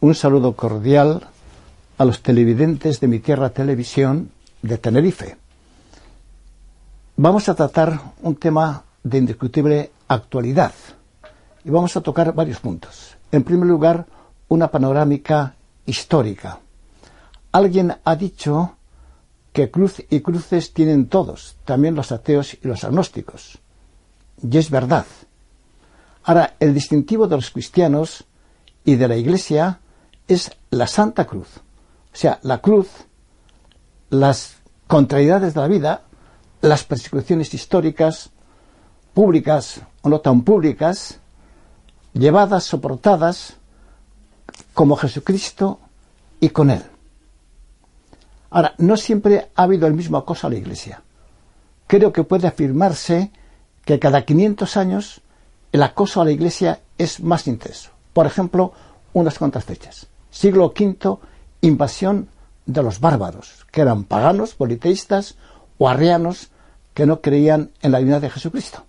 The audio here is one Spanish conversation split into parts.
Un saludo cordial a los televidentes de mi tierra televisión de Tenerife. Vamos a tratar un tema de indiscutible actualidad y vamos a tocar varios puntos. En primer lugar, una panorámica histórica. Alguien ha dicho que cruz y cruces tienen todos, también los ateos y los agnósticos. Y es verdad. Ahora, el distintivo de los cristianos y de la Iglesia es la Santa Cruz. O sea, la cruz, las contrariedades de la vida, las persecuciones históricas, públicas o no tan públicas, llevadas, soportadas como Jesucristo y con Él. Ahora, no siempre ha habido el mismo acoso a la Iglesia. Creo que puede afirmarse que cada 500 años el acoso a la Iglesia es más intenso. Por ejemplo, unas cuantas fechas. Siglo V, invasión de los bárbaros, que eran paganos, politeístas o arrianos que no creían en la divinidad de Jesucristo.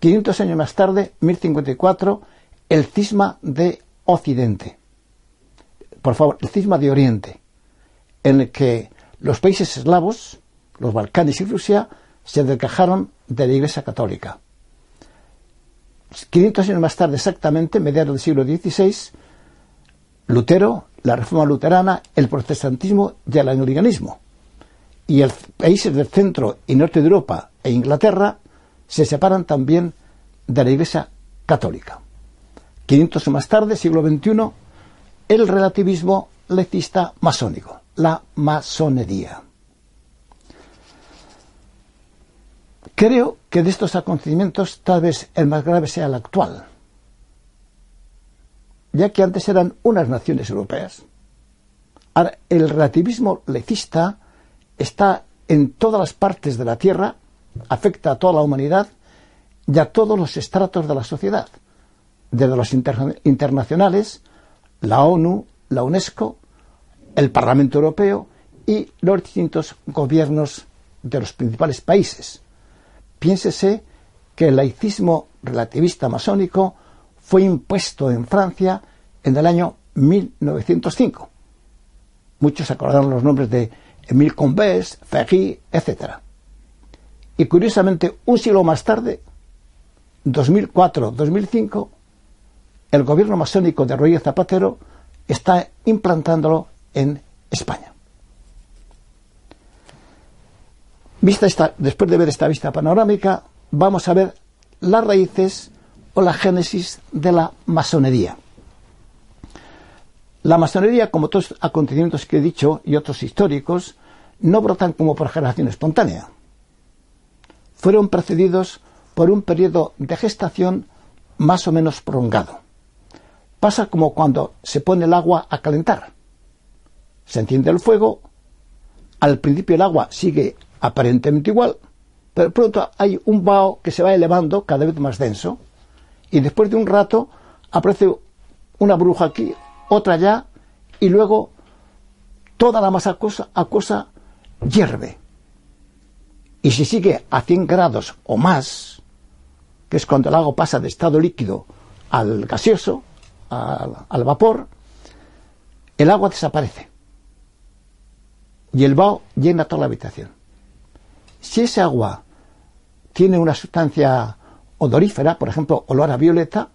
500 años más tarde, 1054, el cisma de Occidente. Por favor, el cisma de Oriente, en el que los países eslavos, los Balcanes y Rusia, se desgajaron de la Iglesia Católica. 500 años más tarde, exactamente, mediados del siglo XVI, Lutero, la reforma luterana, el protestantismo y el anglicanismo. Y el países del centro y norte de Europa e Inglaterra se separan también de la Iglesia católica. 500 más tarde, siglo XXI, el relativismo lecista masónico, la masonería. Creo que de estos acontecimientos tal vez el más grave sea el actual, ya que antes eran unas naciones europeas. Ahora, el relativismo lecista está en todas las partes de la Tierra, afecta a toda la humanidad y a todos los estratos de la sociedad, desde los internacionales, la ONU, la UNESCO, el Parlamento Europeo y los distintos gobiernos de los principales países. Piénsese que el laicismo relativista masónico fue impuesto en Francia en el año 1905. Muchos acordaron los nombres de Emile Combes, Ferry, etc. Y curiosamente, un siglo más tarde, 2004-2005, el gobierno masónico de Rodríguez Zapatero está implantándolo en España. Vista esta, después de ver esta vista panorámica, vamos a ver las raíces o la génesis de la masonería. La masonería, como otros acontecimientos que he dicho y otros históricos, no brotan como por generación espontánea. Fueron precedidos por un periodo de gestación más o menos prolongado. Pasa como cuando se pone el agua a calentar. Se enciende el fuego, al principio el agua sigue aparentemente igual, pero pronto hay un vaho que se va elevando cada vez más denso y después de un rato aparece una bruja aquí, otra allá y luego toda la masa acuosa, hierve. Y si sigue a 100 grados o más, que es cuando el agua pasa de estado líquido al gaseoso, al, vapor, el agua desaparece. Y el vaho llena toda la habitación. Si ese agua tiene una sustancia odorífera, por ejemplo, olor a violeta,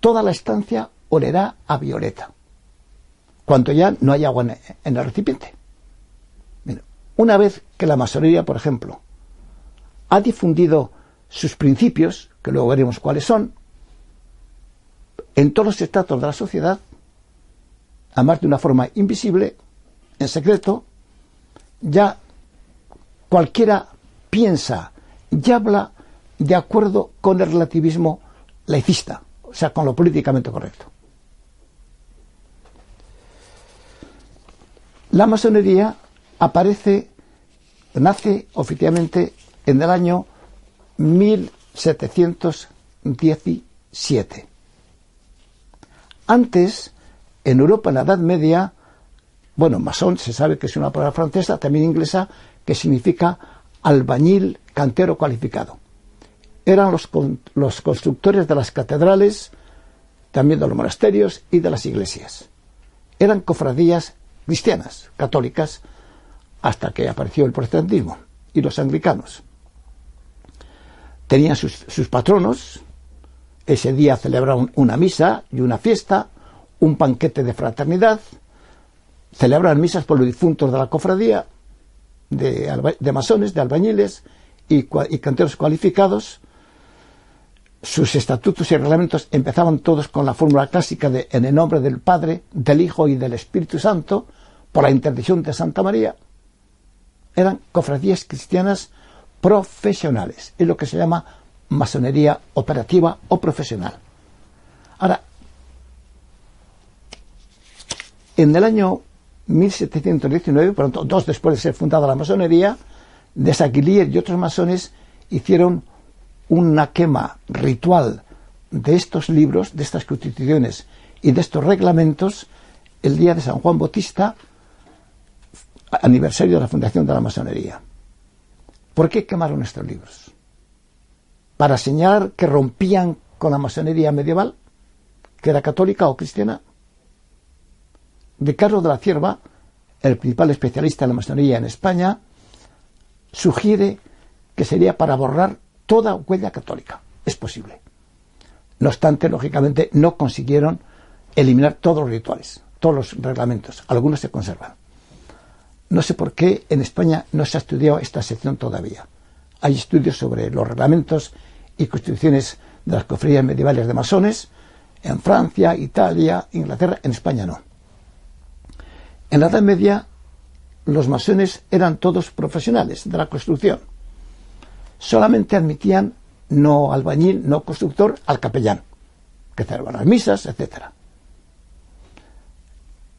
toda la estancia olerá a violeta. Cuanto ya no hay agua en el recipiente. una vez que la masonería, por ejemplo, ha difundido sus principios, que luego veremos cuáles son, en todos los estratos de la sociedad, además de una forma invisible, en secreto, ya cualquiera piensa y habla de acuerdo con el relativismo laicista, o sea, con lo políticamente correcto. La masonería aparece, nace oficialmente en el año 1717. Antes, en Europa, en la Edad Media, bueno, masón se sabe que es una palabra francesa, también inglesa, que significa albañil cantero cualificado. Eran los, los constructores de las catedrales, también de los monasterios y de las iglesias. Eran cofradías cristianas, católicas, hasta que apareció el protestantismo y los anglicanos. Tenían sus, patronos, ese día celebraban una misa y una fiesta, un banquete de fraternidad, celebraban misas por los difuntos de la cofradía, de, masones, de albañiles y, y canteros cualificados, sus estatutos y reglamentos empezaban todos con la fórmula clásica de en el nombre del Padre, del Hijo y del Espíritu Santo, por la intercesión de Santa María, eran cofradías cristianas profesionales, es lo que se llama masonería operativa o profesional. Ahora, en el año 1719, pronto, dos después de ser fundada la masonería, Desaguilier y otros masones hicieron una quema ritual de estos libros, de estas constituciones y de estos reglamentos el día de San Juan Bautista, aniversario de la fundación de la masonería. ¿Por qué quemaron estos libros? ¿Para señalar que rompían con la masonería medieval, que era católica o cristiana? De Carlos de la Cierva, el principal especialista en la masonería en España, sugiere que sería para borrar toda huella católica. Es posible. No obstante, lógicamente, no consiguieron eliminar todos los rituales, todos los reglamentos. Algunos se conservan. No sé por qué en España no se ha estudiado esta sección todavía. Hay estudios sobre los reglamentos y constituciones de las cofradías medievales de masones en Francia, Italia, Inglaterra, en España no. En la Edad Media los masones eran todos profesionales de la construcción. Solamente admitían no albañil, no constructor, al capellán, que celebraba las misas, etc.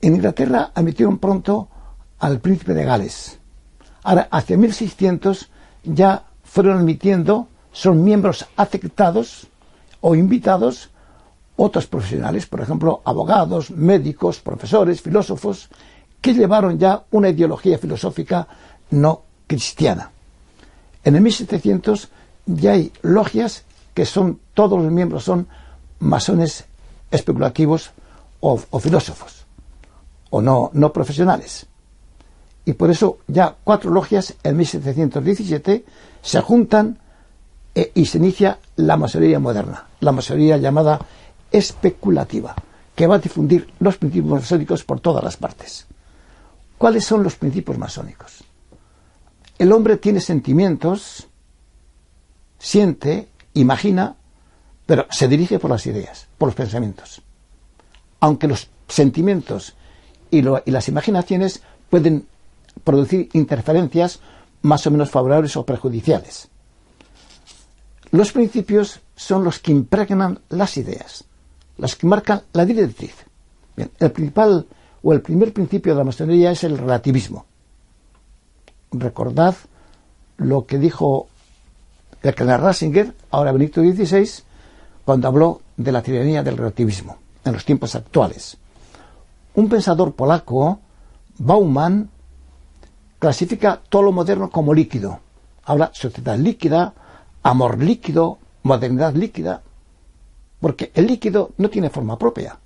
En Inglaterra admitieron pronto al príncipe de Gales. Ahora, hacia 1600 ya fueron admitiendo, son miembros aceptados o invitados otros profesionales, por ejemplo, abogados, médicos, profesores, filósofos, que llevaron ya una ideología filosófica no cristiana. En el 1700 ya hay logias que son, todos los miembros son masones especulativos o, filósofos, o no, no profesionales y por eso ya cuatro logias en 1717 se juntan eh, y se inicia la masonería moderna, la masonería llamada especulativa, que va a difundir los principios masónicos por todas las partes. ¿Cuáles son los principios masónicos? El hombre tiene sentimientos, siente, imagina, pero se dirige por las ideas, por los pensamientos. Aunque los sentimientos y, las imaginaciones pueden producir interferencias más o menos favorables o perjudiciales. Los principios son los que impregnan las ideas, las que marcan la directriz. el principal o el primer principio de la masonería es el relativismo. Recordad lo que dijo el canal Ratzinger, ahora Benito XVI, cuando habló de la tiranía del relativismo en los tiempos actuales. Un pensador polaco, Bauman, clasifica todo lo moderno como líquido. Habla sociedad líquida, amor líquido, modernidad líquida, porque el líquido no tiene forma propia.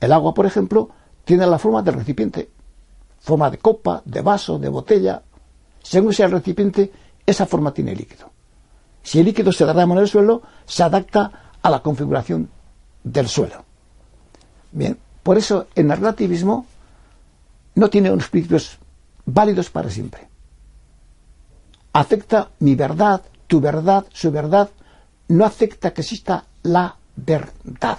El agua, por ejemplo, tiene la forma del recipiente, forma de copa, de vaso, de botella. Según sea el recipiente, esa forma tiene líquido. Si el líquido se derrama en el suelo, se adapta a la configuración del suelo. Bien, por eso el relativismo no tiene unos principios válidos para siempre. Acepta mi verdad, tu verdad, su verdad, no acepta que exista la verdad.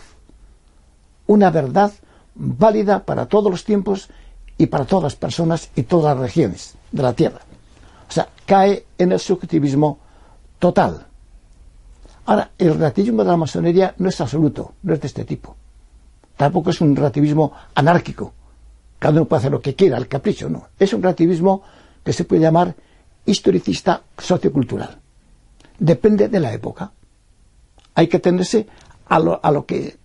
Una verdad válida para todos los tiempos y para todas las personas y todas las regiones de la Tierra. O sea, cae en el subjetivismo total. Ahora, el relativismo de la masonería no es absoluto, no es de este tipo. Tampoco es un relativismo anárquico. Cada uno puede hacer lo que quiera, al capricho, no. Es un relativismo que se puede llamar historicista sociocultural. Depende de la época. Hay que atenderse a lo, a lo que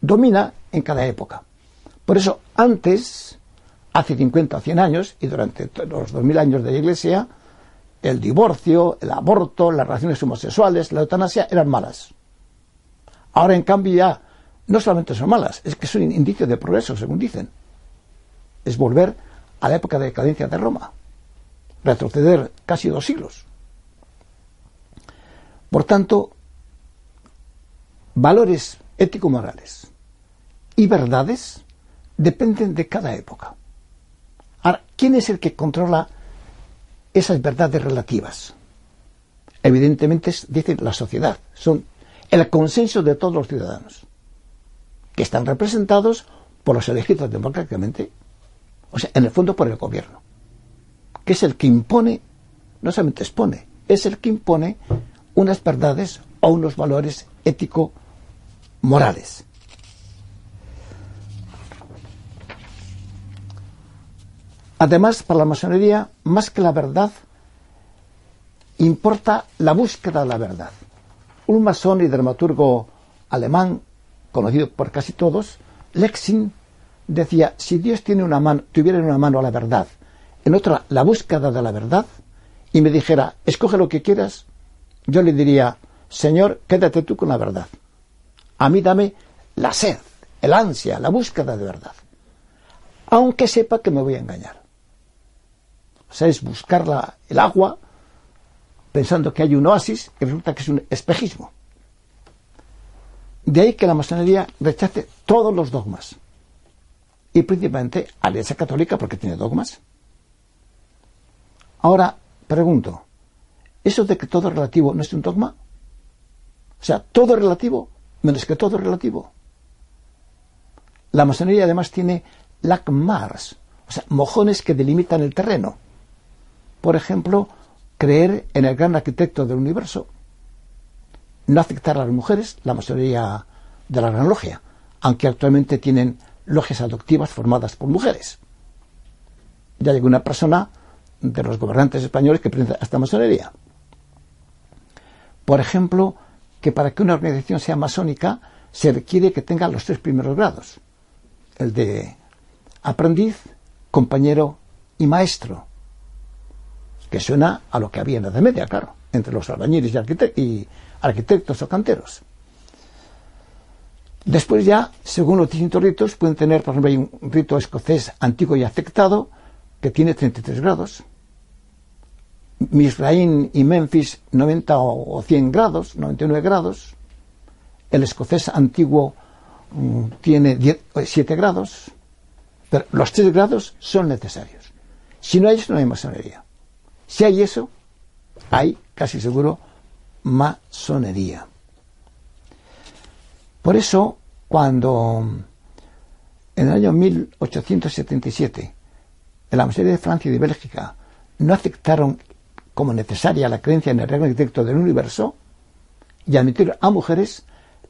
domina en cada época. Por eso, antes, hace 50 o 100 años, y durante los 2000 años de la Iglesia, el divorcio, el aborto, las relaciones homosexuales, la eutanasia eran malas. Ahora, en cambio, ya no solamente son malas, es que son indicios de progreso, según dicen. Es volver a la época de decadencia de Roma, retroceder casi dos siglos. Por tanto, valores ético-morales y verdades dependen de cada época. Ahora, ¿quién es el que controla esas verdades relativas? Evidentemente, dice la sociedad, son el consenso de todos los ciudadanos, que están representados por los elegidos democráticamente, o sea, en el fondo por el gobierno, que es el que impone, no solamente expone, es el que impone unas verdades o unos valores ético-morales. Además, para la masonería, más que la verdad, importa la búsqueda de la verdad. Un masón y dramaturgo alemán, conocido por casi todos, Lexing, decía, si Dios tiene una mano, tuviera en una mano la verdad, en otra la búsqueda de la verdad, y me dijera, escoge lo que quieras, yo le diría, Señor, quédate tú con la verdad. A mí dame la sed, el ansia, la búsqueda de verdad. Aunque sepa que me voy a engañar. O sea, es buscar el agua pensando que hay un oasis y resulta que es un espejismo. De ahí que la masonería rechace todos los dogmas. Y principalmente a la Iglesia Católica porque tiene dogmas. Ahora, pregunto, ¿eso de que todo es relativo no es un dogma? O sea, todo es relativo, menos que todo es relativo. La masonería además tiene lacmars, o sea, mojones que delimitan el terreno por ejemplo, creer en el gran arquitecto del universo, no aceptar a las mujeres, la mayoría de la gran logia, aunque actualmente tienen logias adoptivas formadas por mujeres. Ya llegó una persona de los gobernantes españoles que piensa esta masonería. Por ejemplo, que para que una organización sea masónica se requiere que tenga los tres primeros grados, el de aprendiz, compañero y maestro que suena a lo que había en la Edad Media, claro, entre los albañiles y, arquitectos o canteros. Después ya, según los distintos ritos, pueden tener, por ejemplo, hay un rito escocés antiguo y aceptado que tiene 33 grados. Misraín y Memphis 90 o 100 grados, 99 grados. El escocés antiguo mm, tiene 7 grados. Pero los 3 grados son necesarios. Si no hay no hay masonería. Si hay eso, hay casi seguro masonería. Por eso, cuando en el año 1877 en la mayoría de Francia y de Bélgica no aceptaron como necesaria la creencia en el gran arquitecto del universo y admitieron a mujeres,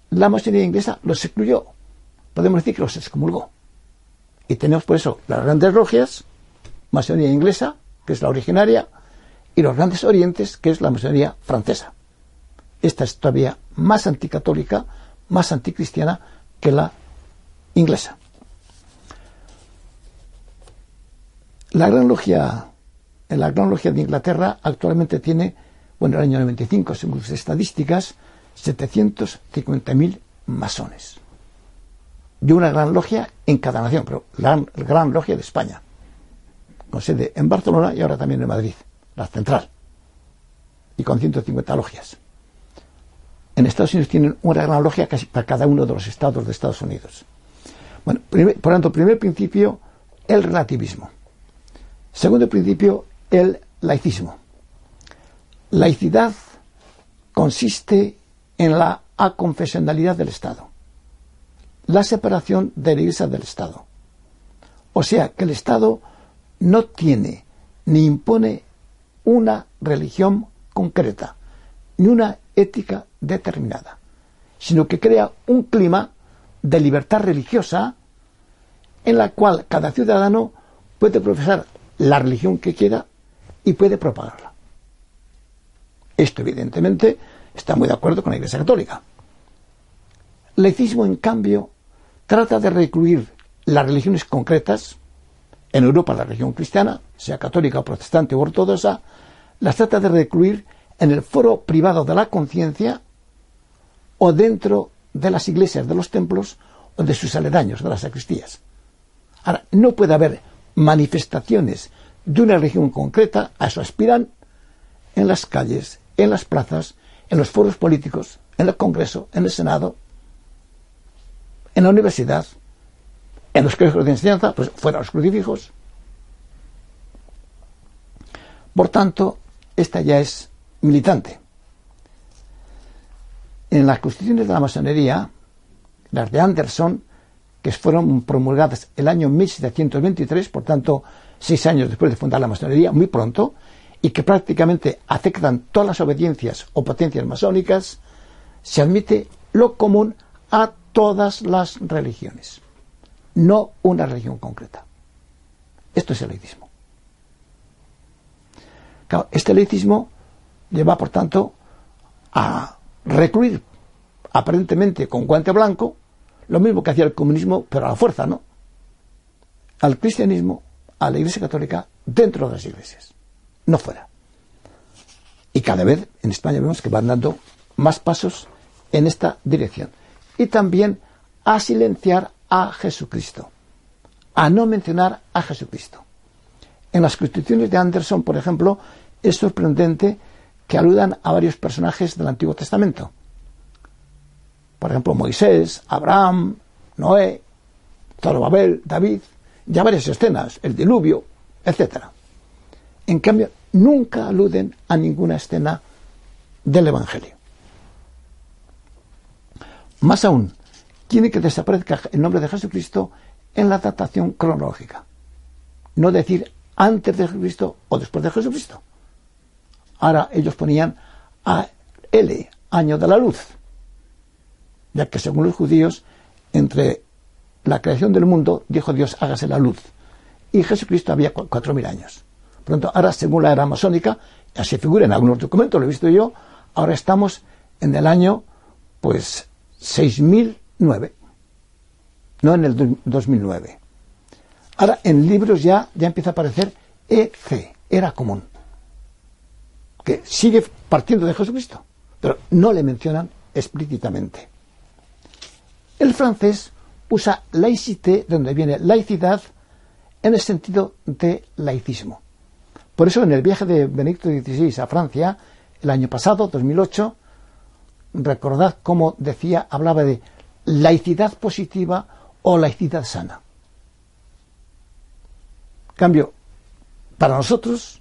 la masonería inglesa los excluyó. Podemos decir que los excomulgó. Y tenemos por eso las grandes logias, masonería inglesa, que es la originaria, y los grandes orientes, que es la masonería francesa. Esta es todavía más anticatólica, más anticristiana que la inglesa. La Gran Logia, la Gran Logia de Inglaterra actualmente tiene, bueno, en el año 95, según sus estadísticas, 750.000 masones. De una gran logia en cada nación, pero la gran logia de España, con sede en Barcelona y ahora también en Madrid, la central, y con 150 logias. En Estados Unidos tienen una gran logia casi para cada uno de los estados de Estados Unidos. Bueno, por tanto, primer principio, el relativismo. Segundo principio, el laicismo. Laicidad consiste en la aconfesionalidad del Estado, la separación de la Iglesia del Estado. O sea, que el Estado no tiene ni impone una religión concreta, ni una ética determinada, sino que crea un clima de libertad religiosa en la cual cada ciudadano puede profesar la religión que quiera y puede propagarla. Esto, evidentemente, está muy de acuerdo con la Iglesia Católica. Laicismo, en cambio, trata de recluir las religiones concretas, en Europa la religión cristiana, sea católica, protestante o ortodoxa, las trata de recluir en el foro privado de la conciencia o dentro de las iglesias, de los templos o de sus aledaños, de las sacristías. Ahora, no puede haber manifestaciones de una religión concreta, a eso aspiran, en las calles, en las plazas, en los foros políticos, en el Congreso, en el Senado, en la universidad, en los colegios de enseñanza, pues fuera los crucifijos. Por tanto, esta ya es militante. En las constituciones de la masonería, las de Anderson, que fueron promulgadas el año 1723, por tanto, seis años después de fundar la masonería, muy pronto, y que prácticamente aceptan todas las obediencias o potencias masónicas, se admite lo común a todas las religiones, no una religión concreta. Esto es el laicismo. este laicismo lleva, por tanto, a recluir aparentemente con guante blanco lo mismo que hacía el comunismo, pero a la fuerza, ¿no? Al cristianismo, a la Iglesia Católica, dentro de las iglesias, no fuera. Y cada vez en España vemos que van dando más pasos en esta dirección. Y también a silenciar a Jesucristo, a no mencionar a Jesucristo. En las constituciones de Anderson, por ejemplo, es sorprendente que aludan a varios personajes del Antiguo Testamento. Por ejemplo, Moisés, Abraham, Noé, Zorobabel, David, ya varias escenas, el diluvio, etc. En cambio, nunca aluden a ninguna escena del Evangelio. Más aún, tiene que desaparezca el nombre de Jesucristo en la datación cronológica. No decir antes de Jesucristo o después de Jesucristo. Ahora ellos ponían a L, año de la luz, ya que según los judíos, entre la creación del mundo, dijo Dios, hágase la luz. Y Jesucristo había cuatro mil años. Pronto, ahora, según la era masónica, así figura en algunos documentos, lo he visto yo, ahora estamos en el año, pues, 6009, no en el 2009. Ahora, en libros ya, ya empieza a aparecer EC, era común que sigue partiendo de Jesucristo, pero no le mencionan explícitamente. El francés usa laïcité, donde viene laicidad, en el sentido de laicismo. Por eso en el viaje de Benedicto XVI a Francia, el año pasado, 2008, recordad cómo decía, hablaba de laicidad positiva o laicidad sana. Cambio, para nosotros,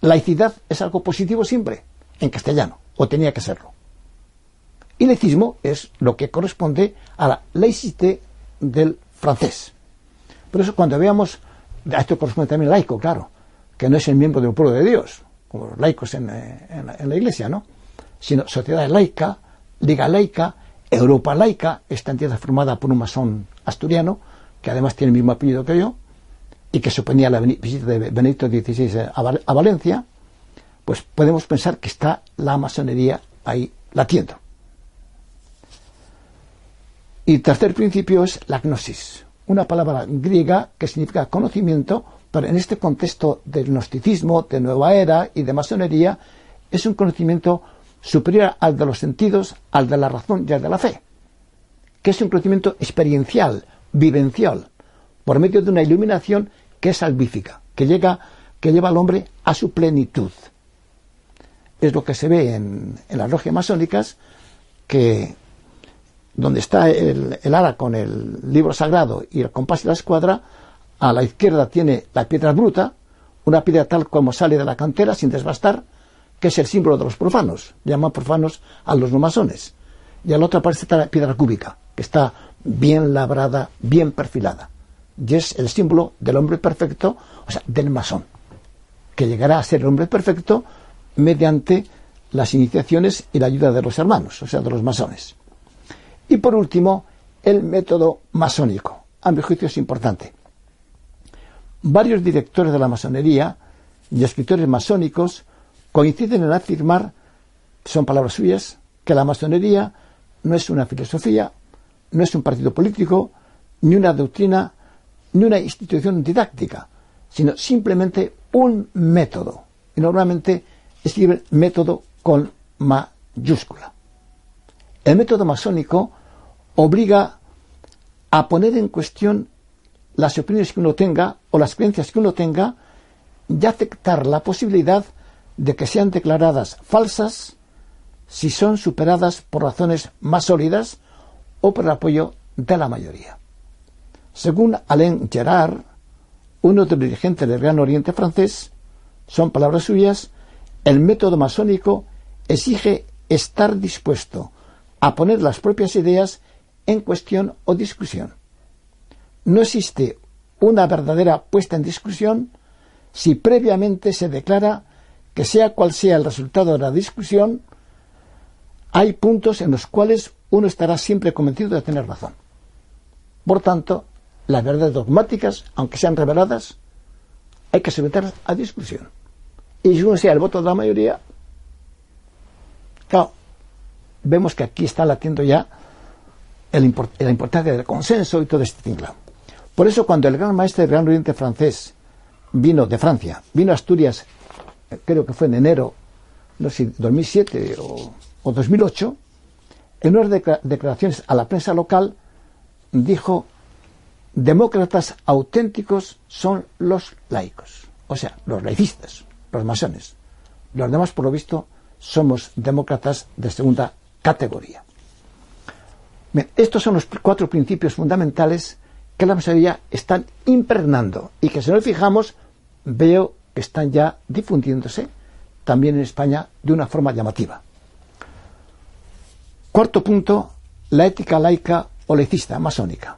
laicidad es algo positivo siempre, en castellano, o tenía que serlo. Y laicismo es lo que corresponde a la laicité del francés. Por eso cuando veamos, a esto corresponde también laico, claro, que no es el miembro del pueblo de Dios, como los laicos en, en, en la iglesia, ¿no? Sino sociedad laica, liga laica, Europa laica, esta entidad formada por un masón asturiano, que además tiene el mismo apellido que yo, y que suponía la visita de Benedicto XVI a, Valencia, pues podemos pensar que está la masonería ahí latiendo. Y tercer principio es la gnosis, una palabra griega que significa conocimiento, pero en este contexto del gnosticismo, de nueva era y de masonería, es un conocimiento superior al de los sentidos, al de la razón y al de la fe, que es un conocimiento experiencial, vivencial, por medio de una iluminación que es salvífica, que llega, que lleva al hombre a su plenitud. Es lo que se ve en, las logias masónicas, que donde está el, el, ara con el libro sagrado y el compás y la escuadra, a la izquierda tiene la piedra bruta, una piedra tal como sale de la cantera sin desbastar, que es el símbolo de los profanos, llaman profanos a los no masones. Y a la otra parte está la piedra cúbica, que está bien labrada, bien perfilada y es el símbolo del hombre perfecto, o sea, del masón, que llegará a ser el hombre perfecto mediante las iniciaciones y la ayuda de los hermanos, o sea, de los masones. Y por último, el método masónico. A mi juicio es importante. Varios directores de la masonería y escritores masónicos coinciden en afirmar, son palabras suyas, que la masonería no es una filosofía, no es un partido político, ni una doctrina, ni una institución didáctica, sino simplemente un método. Y normalmente escriben método con mayúscula. El método masónico obliga a poner en cuestión las opiniones que uno tenga o las creencias que uno tenga y aceptar la posibilidad que sean declaradas falsas si son superadas por razones más sólidas o por el apoyo de la mayoría. Según Alain Gerard, uno de los dirigentes del Gran Oriente francés, son palabras suyas, el método masónico exige estar dispuesto a poner las propias ideas en cuestión o discusión. No existe una verdadera puesta en discusión si previamente se declara que sea cual sea el resultado de la discusión, hay puntos en los cuales uno estará siempre convencido de tener razón. Por tanto, las verdades dogmáticas, aunque sean reveladas, hay que someterlas a discusión. Y si uno sea el voto de la mayoría, claro, vemos que aquí está latiendo ya el la importancia del consenso y todo este tinglado. Por eso cuando el gran maestro del Gran Oriente francés vino de Francia, vino a Asturias, creo que fue en enero, no sé, 2007 o, o 2008, en unas declaraciones a la prensa local dijo demócratas auténticos son los laicos, o sea, los laicistas, los masones. Los demás, por lo visto, somos demócratas de segunda categoría. estos son los cuatro principios fundamentales que la mayoría están impregnando y que si nos fijamos veo están ya difundiéndose también en España de una forma llamativa. Cuarto punto, la ética laica o laicista, masónica.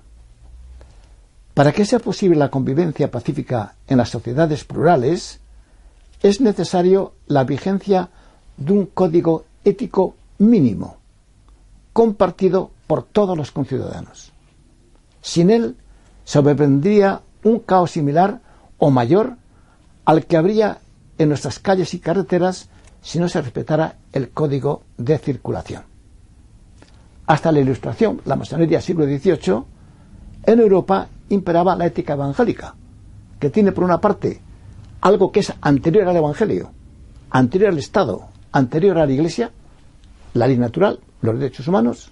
Para que sea posible la convivencia pacífica en las sociedades plurales, es necesario la vigencia de un código ético mínimo, compartido por todos los conciudadanos. Sin él, sobrevendría un caos similar o mayor al que habría en nuestras calles y carreteras si no se respetara el código de circulación. Hasta la Ilustración, la masonería siglo XVIII, en Europa imperaba la ética evangélica, que tiene por una parte algo que es anterior al Evangelio, anterior al Estado, anterior a la Iglesia, la ley natural, los derechos humanos,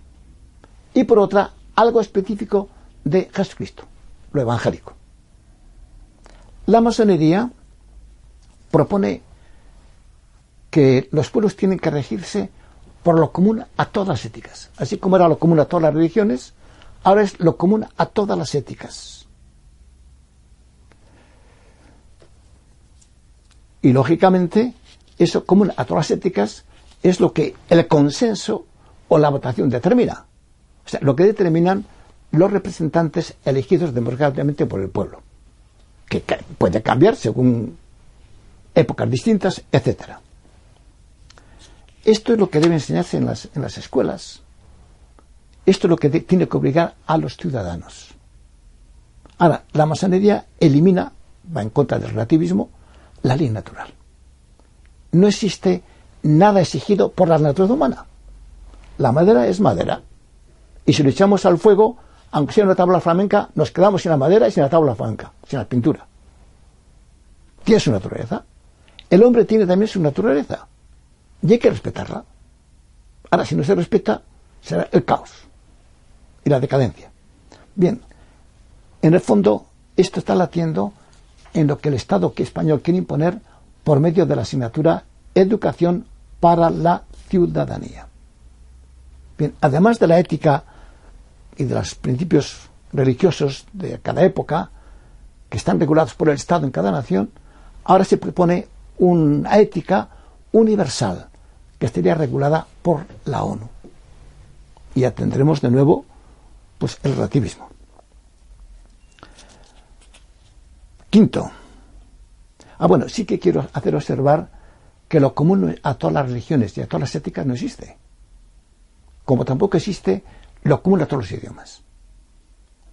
y por otra algo específico de Jesucristo, lo evangélico. La masonería propone que los pueblos tienen que regirse por lo común a todas las éticas, así como era lo común a todas las religiones, ahora es lo común a todas las éticas. Y lógicamente, eso común a todas las éticas es lo que el consenso o la votación determina. O sea, lo que determinan los representantes elegidos democráticamente por el pueblo, que puede cambiar según épocas distintas, etc. Esto es lo que debe enseñarse en las, en las escuelas. Esto es lo que tiene que obligar a los ciudadanos. Ahora, la masonería elimina va en contra del relativismo, la ley natural. No existe nada exigido por la naturaleza humana. La madera es madera. Y si lo echamos al fuego, aunque sea una tabla flamenca, nos quedamos sin la madera y sin la tabla flamenca, sin la pintura. Tiene su naturaleza. El hombre tiene también su naturaleza. Y hay que respetarla. Ahora, si no se respeta, será el caos y la decadencia. Bien, en el fondo, esto está latiendo en lo que el Estado español quiere imponer por medio de la asignatura Educación para la Ciudadanía. Bien, además de la ética y de los principios religiosos de cada época, que están regulados por el Estado en cada nación, ahora se propone una ética universal que estaría regulada por la ONU. Y atendremos de nuevo pues, el relativismo. Quinto. Ah, bueno, sí que quiero hacer observar que lo común a todas las religiones y a todas las éticas no existe. Como tampoco existe lo común a todos los idiomas.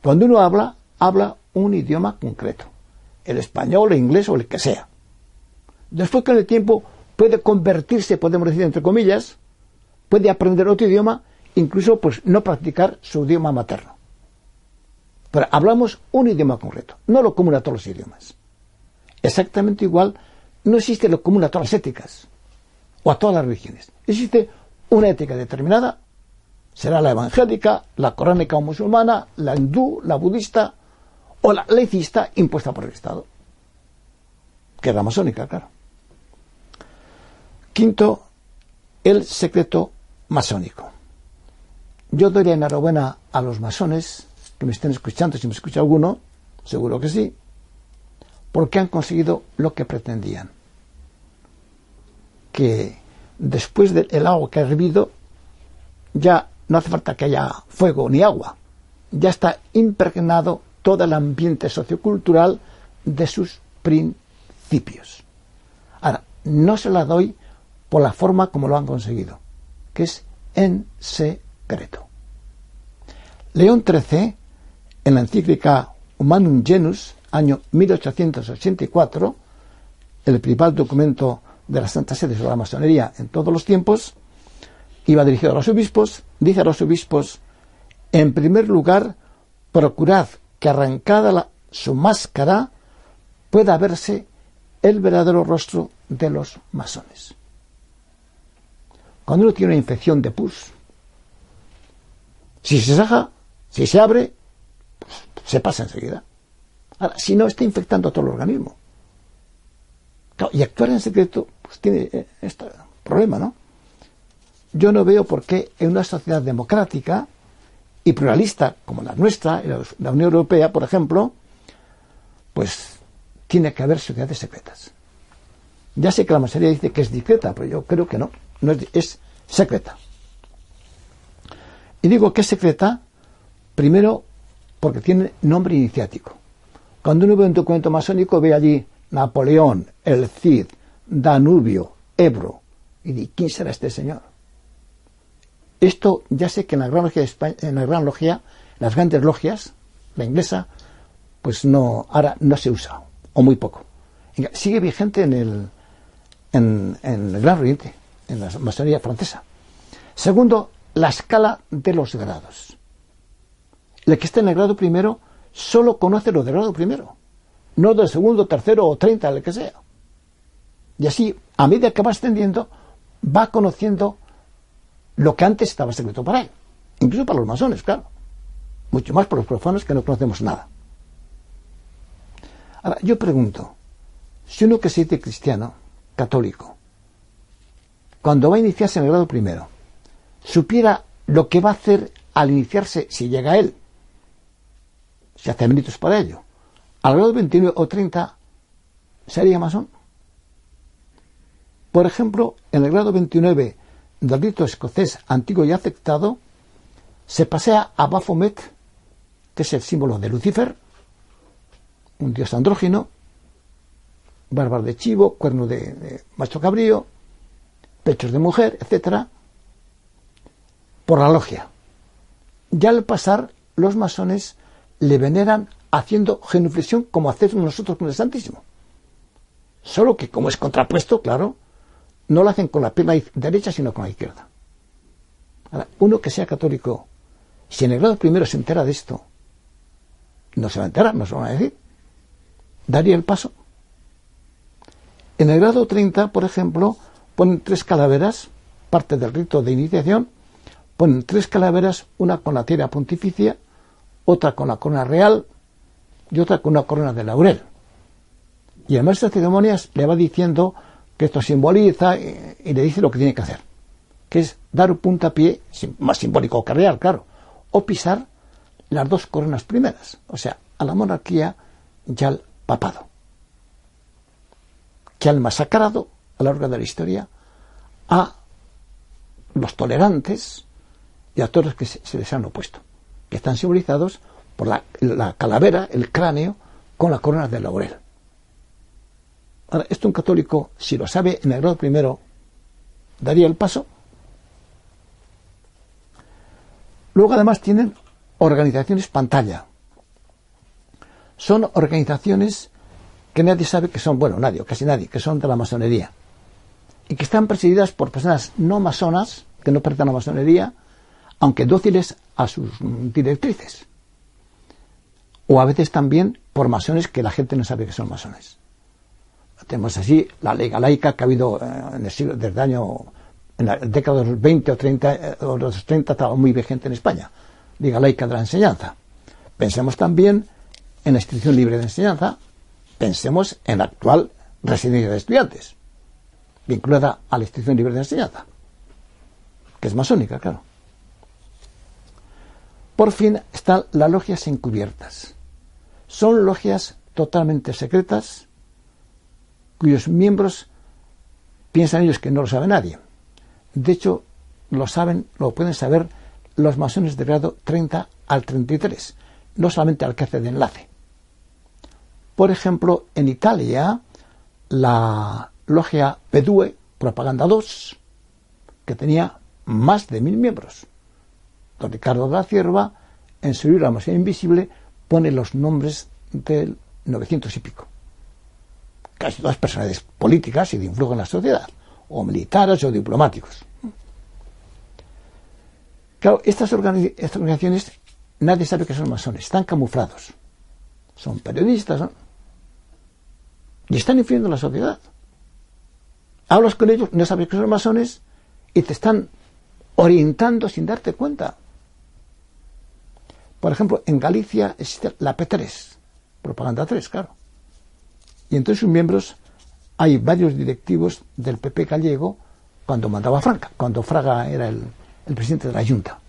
Cuando uno habla, habla un idioma concreto. El español, el inglés o el que sea. Después con el tiempo puede convertirse, podemos decir entre comillas, puede aprender otro idioma, incluso pues no practicar su idioma materno. Pero hablamos un idioma concreto, no lo común a todos los idiomas. Exactamente igual, no existe lo común a todas las éticas o a todas las religiones. Existe una ética determinada, será la evangélica, la coránica o musulmana, la hindú, la budista o la laicista impuesta por el Estado, que es masónica, claro. Quinto, el secreto masónico. Yo doy la enhorabuena a los masones que me estén escuchando, si me escucha alguno, seguro que sí, porque han conseguido lo que pretendían. Que después del agua que ha hervido, ya no hace falta que haya fuego ni agua. Ya está impregnado todo el ambiente sociocultural de sus principios. Ahora, no se la doy por la forma como lo han conseguido, que es en secreto. León XIII en la encíclica Humanum Genus, año 1884, el principal documento de la Santa Sede sobre la masonería en todos los tiempos, iba dirigido a los obispos, dice a los obispos, en primer lugar, procurad que arrancada su máscara pueda verse el verdadero rostro de los masones. Cuando uno tiene una infección de pus, si se saja, si se abre, se pasa enseguida. Ahora, si no, está infectando todo el organismo. y actuar en secreto, pues tiene eh, este problema, ¿no? Yo no veo por qué en una sociedad democrática y pluralista como la nuestra, la Unión Europea, por ejemplo, pues tiene que haber sociedades secretas. Ya sé que la mayoría dice que es discreta, pero yo creo que no, no es, secreta. Y digo que es secreta, primero porque tiene nombre iniciático. Cuando uno ve un documento masónico ve allí Napoleón, el Cid, Danubio, Ebro. Y dice, ¿quién será este señor? Esto ya sé que en la gran logia, en la gran logia, las grandes logias, la inglesa, pues no, ahora no se usa, o muy poco. Sigue vigente en el, en el Gran Oriente, en la masonería francesa. Segundo, la escala de los grados el que está en el grado primero solo conoce lo del grado primero, no del segundo, tercero o treinta, el que sea. Y así, a medida que va ascendiendo, va conociendo lo que antes estaba secreto para él. Incluso para los masones, claro. Mucho más para los profanos que no conocemos nada. Ahora, yo pregunto, si uno que se dice cristiano, católico, cuando va a iniciarse en el grado primero, supiera lo que va a hacer al iniciarse si llega a él, se hace méritos para ello. Al grado 29 o 30 sería masón. Por ejemplo, en el grado 29 del rito escocés antiguo y aceptado, se pasea a Baphomet, que es el símbolo de Lucifer, un dios andrógino, barba de chivo, cuerno de, de macho cabrío, pechos de mujer, etc., por la logia. Ya al pasar, los masones le veneran haciendo genuflexión como hacemos nosotros con el Santísimo. Solo que como es contrapuesto, claro, no lo hacen con la pierna derecha, sino con la izquierda. Ahora, uno que sea católico, si en el grado primero se entera de esto, no se va a enterar, no se van a decir, daría el paso. En el grado 30, por ejemplo, ponen tres calaveras, parte del rito de iniciación, ponen tres calaveras, una con la tierra pontificia, otra con la corona real y otra con una corona de laurel. Y el maestro de ceremonias le va diciendo que esto simboliza y, le dice lo que tiene que hacer, que es dar un puntapié, más simbólico que real, claro, o pisar las dos coronas primeras, o sea, a la monarquía y al papado, que han masacrado a lo largo de la historia a los tolerantes y a todos los que se, les han opuesto, que están simbolizados por la, la calavera, el cráneo, con la corona de laurel. Ahora, esto un católico, si lo sabe en el grado primero, daría el paso. Luego además tienen organizaciones pantalla. Son organizaciones que nadie sabe que son, bueno, nadie, casi nadie, que son de la masonería. Y que están presididas por personas no masonas, que no pertenecen a la masonería, aunque dóciles a sus directrices. O a veces también por masones que la gente no sabe que son masones. Tenemos así la Liga Laica que ha habido eh, en el siglo, desde el año, en la década de los 20 o 30, eh, o los 30 estaba muy vigente en España. Liga Laica de la Enseñanza. Pensemos también en la institución libre de enseñanza, pensemos en la actual residencia de estudiantes, vinculada a la institución libre de enseñanza, que es masónica, claro. Por fin están las logias encubiertas. Son logias totalmente secretas cuyos miembros piensan ellos que no lo sabe nadie. De hecho, lo saben, lo pueden saber los masones de grado 30 al 33, no solamente al que hace de enlace. Por ejemplo, en Italia, la logia Pedue Propaganda 2, que tenía más de mil miembros. Don Ricardo de la Cierva, en su libro La Invisible, pone los nombres del 900 y pico casi todas personalidades políticas y de influjo en la sociedad, o militares o diplomáticos. Claro, estas, organizaciones nadie sabe que son masones, están camuflados. Son periodistas y están influyendo en la sociedad. Hablas con ellos, no sabes que son masones y te están orientando sin darte cuenta. Por ejemplo, en Galicia existe la P3, propaganda 3, claro. Y entre sus miembros hay varios directivos del PP gallego cuando mandaba Franca, cuando Fraga era el, presidente de la Junta.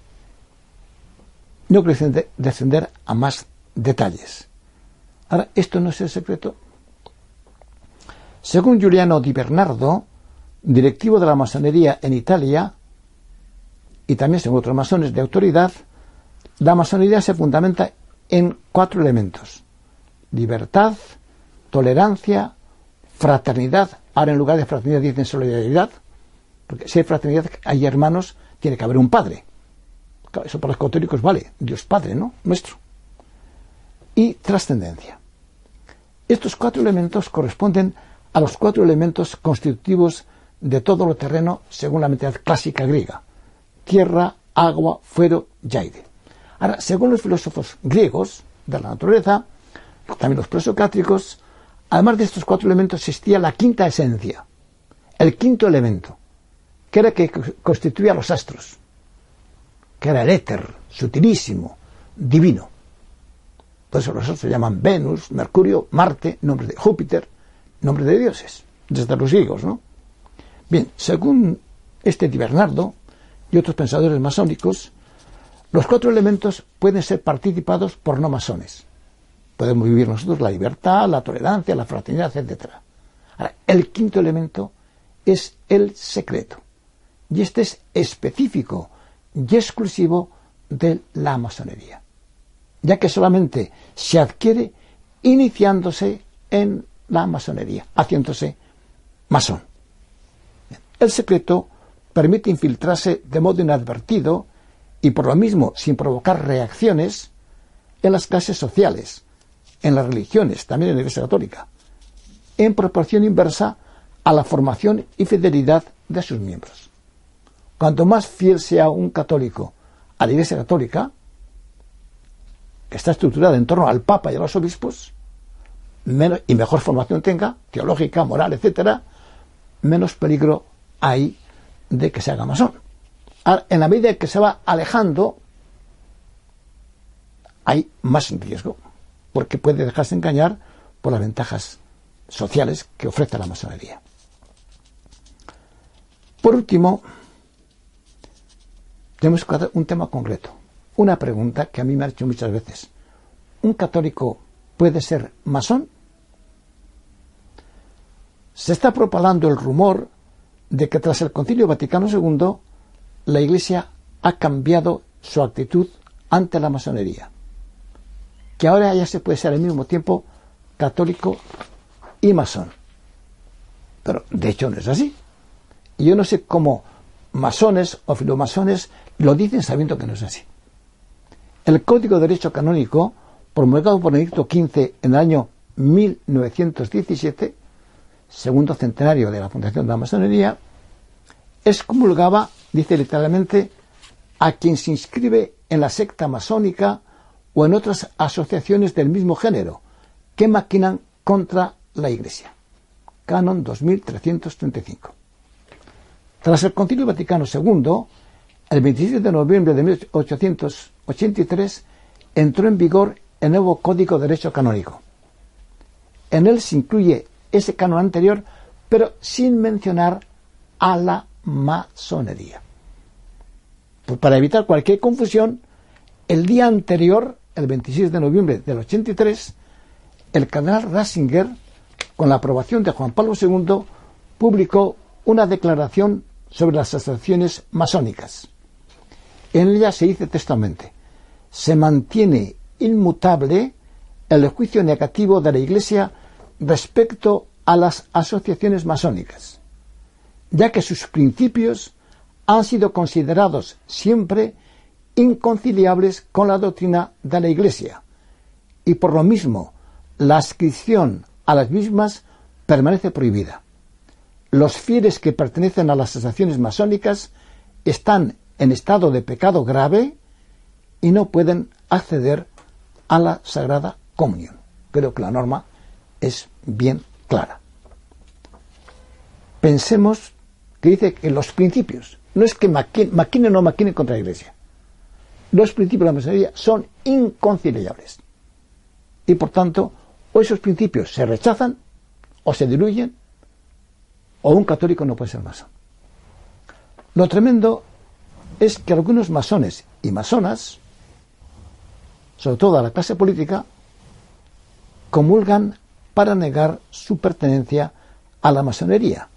No quiero descender a más detalles. Ahora, esto no es el secreto. Según Giuliano Di Bernardo, directivo de la masonería en Italia, y también según otros masones de autoridad, la masonería se fundamenta en cuatro elementos. Libertad, tolerancia, fraternidad. Ahora en lugar de fraternidad dicen solidaridad, porque si hay fraternidad, hay hermanos, tiene que haber un padre. Eso para los católicos vale, Dios Padre, ¿no? Nuestro. Y trascendencia. Estos cuatro elementos corresponden a los cuatro elementos constitutivos de todo lo terreno según la mentalidad clásica griega. Tierra, agua, fuego y aire. Ahora, según los filósofos griegos de la naturaleza, también los presocráticos, Además de estos cuatro elementos existía la quinta esencia, el quinto elemento, que era que constituía los astros, que era el éter, sutilísimo, divino. Por eso los astros se llaman Venus, Mercurio, Marte, nombre de Júpiter, nombre de dioses, desde los griegos, ¿no? Bien, según este Di Bernardo y otros pensadores masónicos, los cuatro elementos pueden ser participados por no masones podemos vivir nosotros la libertad, la tolerancia, la fraternidad, etc. Ahora, el quinto elemento es el secreto. Y este es específico y exclusivo de la masonería, ya que solamente se adquiere iniciándose en la masonería, haciéndose masón. El secreto permite infiltrarse de modo inadvertido y por lo mismo sin provocar reacciones en las clases sociales, en las religiones, también en la Iglesia Católica, en proporción inversa a la formación y fidelidad de sus miembros. Cuanto más fiel sea un católico a la Iglesia Católica, que está estructurada en torno al Papa y a los obispos, menos, y mejor formación tenga, teológica, moral, etcétera, menos peligro hay de que se haga masón. en la medida que se va alejando, hay más riesgo, porque puede dejarse engañar por las ventajas sociales que ofrece la masonería. Por último, tenemos que un tema concreto, una pregunta que a mí me ha hecho muchas veces. ¿Un católico puede ser masón? Se está propalando el rumor de que tras el Concilio Vaticano II la Iglesia ha cambiado su actitud ante la masonería, que ahora ya se puede ser al mismo tiempo católico y masón. Pero de hecho no es así. Y yo no sé cómo masones o filomasones lo dicen sabiendo que no es así. El Código de Derecho Canónico, promulgado por Benedicto XV en el año 1917, segundo centenario de la fundación de la masonería, excomulgaba, dice literalmente, a quien se inscribe en la secta masónica o en otras asociaciones del mismo género que maquinan contra la Iglesia. Canon 2335. Tras el Concilio Vaticano II, el 27 de noviembre de 1883 entró en vigor el nuevo Código de Derecho Canónico. En él se incluye ese canon anterior, pero sin mencionar a la masonería. Pues para evitar cualquier confusión, el día anterior, el 26 de noviembre del 83, el cardenal Ratzinger, con la aprobación de Juan Pablo II, publicó una declaración sobre las asociaciones masónicas. En ella se dice textualmente, se mantiene inmutable el juicio negativo de la Iglesia respecto a las asociaciones masónicas, ya que sus principios han sido considerados siempre inconciliables con la doctrina de la Iglesia, y por lo mismo la adscripción a las mismas permanece prohibida los fieles que pertenecen a las asociaciones masónicas están en estado de pecado grave y no pueden acceder a la Sagrada Comunión. Creo que la norma es bien clara. Pensemos que dice que los principios, no es que maquinen o no maquinen contra la Iglesia, los principios de la masonería son inconciliables. Y por tanto, o esos principios se rechazan o se diluyen o un católico no puede ser masón. Lo tremendo es que algunos masones y masonas, sobre todo a la clase política, comulgan para negar su pertenencia a la masonería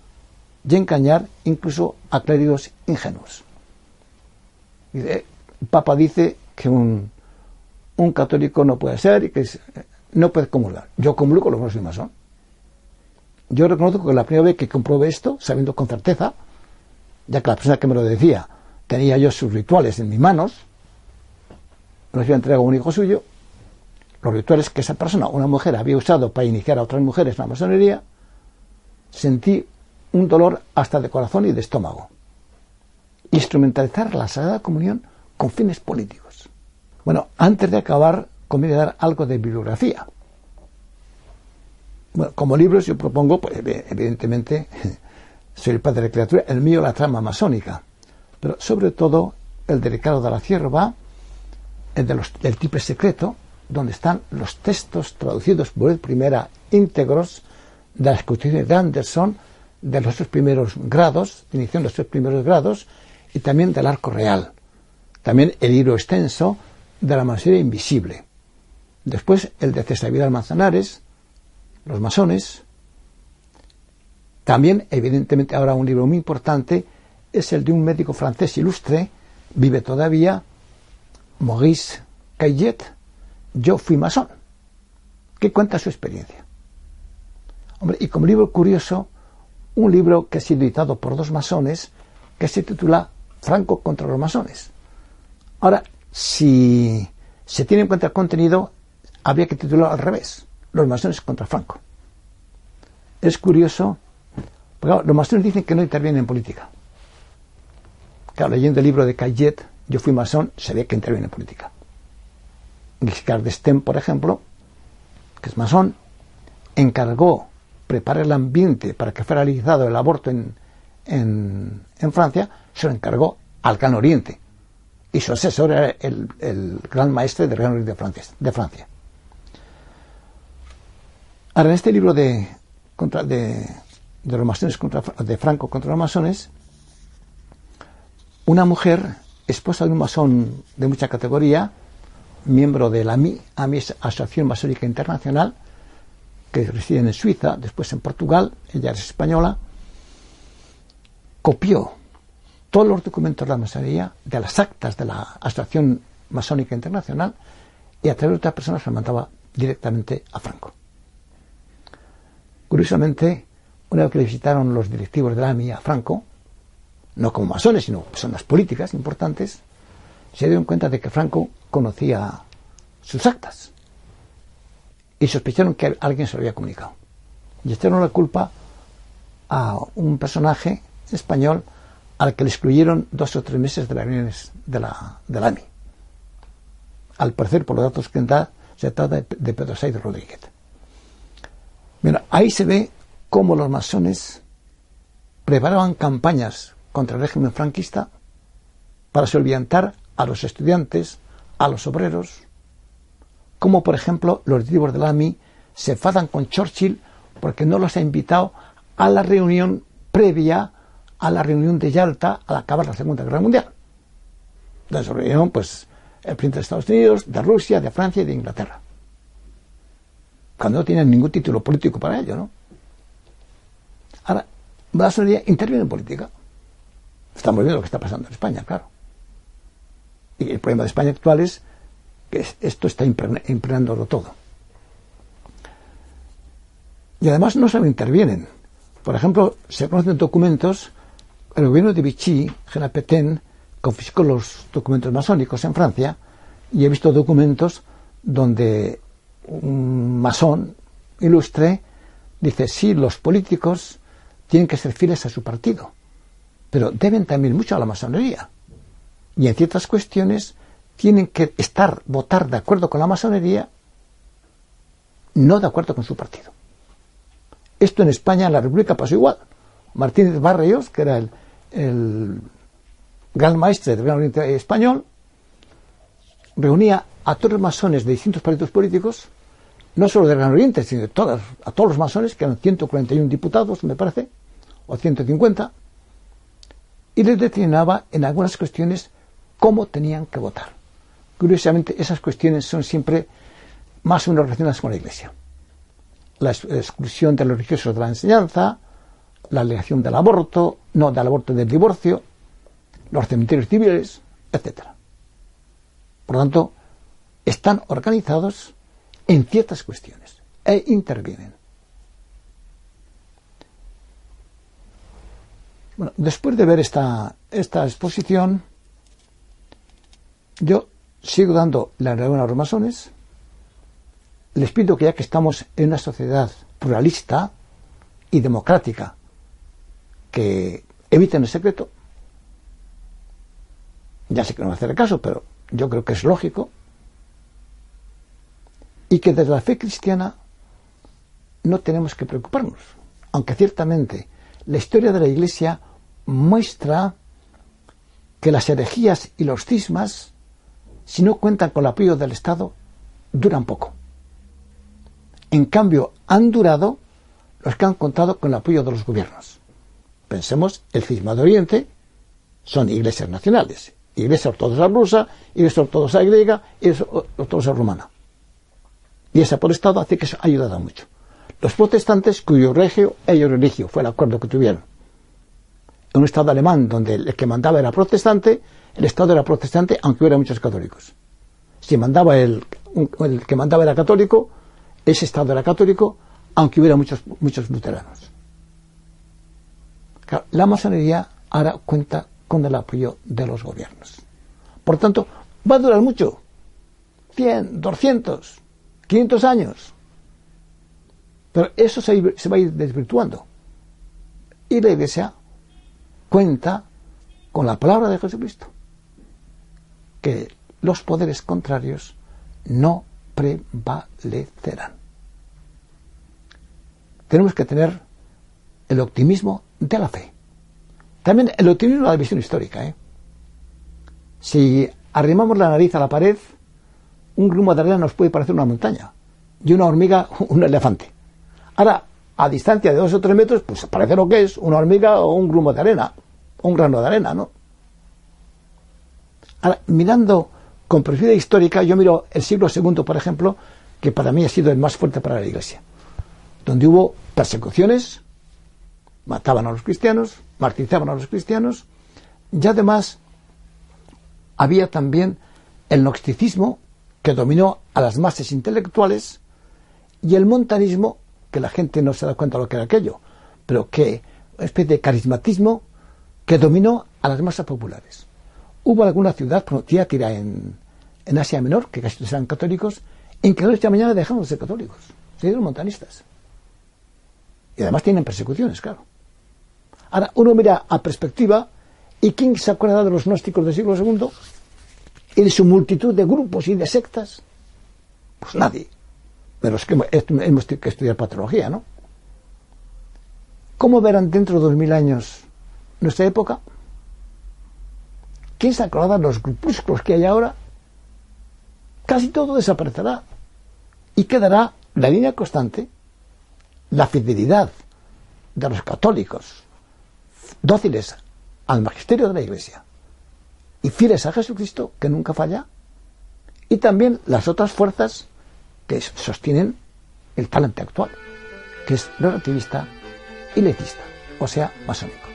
y engañar incluso a clérigos ingenuos. El Papa dice que un, un católico no puede ser y que no puede comulgar. Yo comulgo, lo no soy masón. Yo reconozco que la primera vez que comprobé esto, sabiendo con certeza, ya que la persona que me lo decía tenía yo sus rituales en mis manos, los había entregado a un hijo suyo, los rituales que esa persona, una mujer, había usado para iniciar a otras mujeres la masonería, sentí un dolor hasta de corazón y de estómago. Instrumentalizar la Sagrada Comunión con fines políticos. Bueno, antes de acabar, conviene dar algo de bibliografía. Bueno, como libros yo propongo, pues, evidentemente, soy el padre de la criatura, el mío la trama masónica, pero sobre todo el de de la Cierva, el de los, del tipo secreto, donde están los textos traducidos por el primera íntegros de las constituciones de Anderson, de los tres primeros grados, inició los tres primeros grados, y también del arco real. También el libro extenso de la masonería invisible. Después el de César Vidal Manzanares, los masones. También, evidentemente, ahora un libro muy importante es el de un médico francés ilustre, vive todavía, Maurice Caillet, Yo fui masón, que cuenta su experiencia. Hombre, y como libro curioso, un libro que ha sido editado por dos masones, que se titula Franco contra los masones. Ahora, si se tiene en cuenta el contenido, había que titular al revés, los masones contra Franco. Es curioso, porque los masones dicen que no intervienen en política. Claro, leyendo el libro de Cayet, yo fui masón, se ve que interviene en política. Giscard d'Estaing, por ejemplo, que es masón, encargó preparar el ambiente para que fuera realizado el aborto en, Francia, se lo encargó al Gran Oriente. Y su asesor era el, gran maestre del Gran Oriente de Francia. Ahora, en este libro de, contra, de, los masones contra, de Franco contra los masones, una mujer, esposa de un masón de mucha categoría, miembro de la AMI, AMI Asociación Masónica Internacional, que reside en Suiza, después en Portugal, ella es española, copió todos los documentos de la masonería, de las actas de la Asociación Masónica Internacional, y a través de otras personas se mandaba directamente a Franco. Curiosamente, una vez que le visitaron los directivos de la AMI a Franco, no como masones, sino personas políticas importantes, se dieron cuenta de que Franco conocía sus actas y sospecharon que alguien se lo había comunicado. Y echaron la culpa a un personaje español al que le excluyeron dos o tres meses de las reuniones de la, AMI. Al parecer, por los datos que da, se trata de Pedro Said Rodríguez. Mira, ahí se ve cómo los masones preparaban campañas contra el régimen franquista para solventar a los estudiantes, a los obreros, como por ejemplo los directivos de la AMI se enfadan con Churchill porque no los ha invitado a la reunión previa a la reunión de Yalta al acabar la Segunda Guerra Mundial. De esa reunión, pues, el príncipe de Estados Unidos, de Rusia, de Francia y de Inglaterra. Cuando no tienen ningún título político para ello, ¿no? Ahora, la masonería interviene en política. Estamos viendo lo que está pasando en España, claro. Y el problema de España actual es que esto está impregnándolo todo. Y además no solo intervienen. Por ejemplo, se conocen documentos, el gobierno de Vichy, Jean Petain, confiscó los documentos masónicos en Francia y he visto documentos donde un masón ilustre dice, sí, los políticos tienen que ser fieles a su partido, pero deben también mucho a la masonería. Y en ciertas cuestiones tienen que estar, votar de acuerdo con la masonería, no de acuerdo con su partido. Esto en España, en la República, pasó igual. Martínez Barrios, que era el, gran maestre del Gran Oriente Español, reunía a todos los masones de distintos partidos políticos, no solo del Gran Oriente, sino de todas, a todos los masones, que eran 141 diputados, me parece, o 150, y les determinaba en algunas cuestiones cómo tenían que votar. Curiosamente, esas cuestiones son siempre más o menos relacionadas con la Iglesia. La exclusión de los religiosos de la enseñanza, la alegación del aborto, no del aborto del divorcio, los cementerios civiles, etc. Por lo tanto, están organizados en ciertas cuestiones e intervienen. Bueno, después de ver esta, esta exposición, yo sigo dando la enhorabuena a los masones. Les pido que ya que estamos en una sociedad pluralista y democrática, que eviten el secreto. Ya sé que no va a hacer caso, pero yo creo que es lógico. Y que desde la fe cristiana no tenemos que preocuparnos. Aunque ciertamente la historia de la Iglesia muestra que las herejías y los cismas si no cuentan con el apoyo del Estado, duran poco. En cambio, han durado los que han contado con el apoyo de los gobiernos. Pensemos, el cisma de Oriente son iglesias nacionales, iglesia ortodoxa rusa, iglesia ortodoxa griega, iglesia ortodoxa rumana. Y ese por Estado hace que eso ha ayudado mucho. Los protestantes, cuyo regio, ellos religio, fue el acuerdo que tuvieron. En un Estado alemán donde el que mandaba era protestante, el Estado era protestante, aunque hubiera muchos católicos. Si mandaba el, que mandaba era católico, ese Estado era católico, aunque hubiera muchos, muchos luteranos. la masonería ahora cuenta con el apoyo de los gobiernos. Por tanto, va a durar mucho. 100, 200, 500 años. Pero eso se, va a ir desvirtuando. Y la Iglesia cuenta con la palabra de Jesucristo, que los poderes contrarios no prevalecerán. Tenemos que tener el optimismo de la fe. También el optimismo de la visión histórica. ¿eh? Si arrimamos la nariz a la pared, un grumo de arena nos puede parecer una montaña y una hormiga un elefante. Ahora, a distancia de dos o tres metros, pues parece lo que es una hormiga o un grumo de arena, un grano de arena, ¿no? Ahora, mirando con perspectiva histórica, yo miro el siglo II, por ejemplo, que para mí ha sido el más fuerte para la Iglesia, donde hubo persecuciones, mataban a los cristianos, martirizaban a los cristianos, y además había también el gnosticismo que dominó a las masas intelectuales y el montanismo que la gente no se da cuenta de lo que era aquello, pero que una especie de carismatismo que dominó a las masas populares. Hubo alguna ciudad, como Tiátira en, en Asia Menor, que casi todos eran católicos, en que a la mañana dejaron de ser católicos, se dieron montanistas. Y además tienen persecuciones, claro. Ahora, uno mira a perspectiva, ¿y quién se acuerda de los gnósticos del siglo II? Y de su multitud de grupos y de sectas. Pues nadie de los que hemos que estudiar patología, ¿no? ¿Cómo verán dentro de dos mil años nuestra época? ¿Quién se acordará de los grupúsculos que hay ahora? Casi todo desaparecerá y quedará la línea constante, la fidelidad de los católicos, dóciles al magisterio de la Iglesia y fieles a Jesucristo, que nunca falla, y también las otras fuerzas que sostienen el talante actual, que es relativista y letista, o sea, masónico.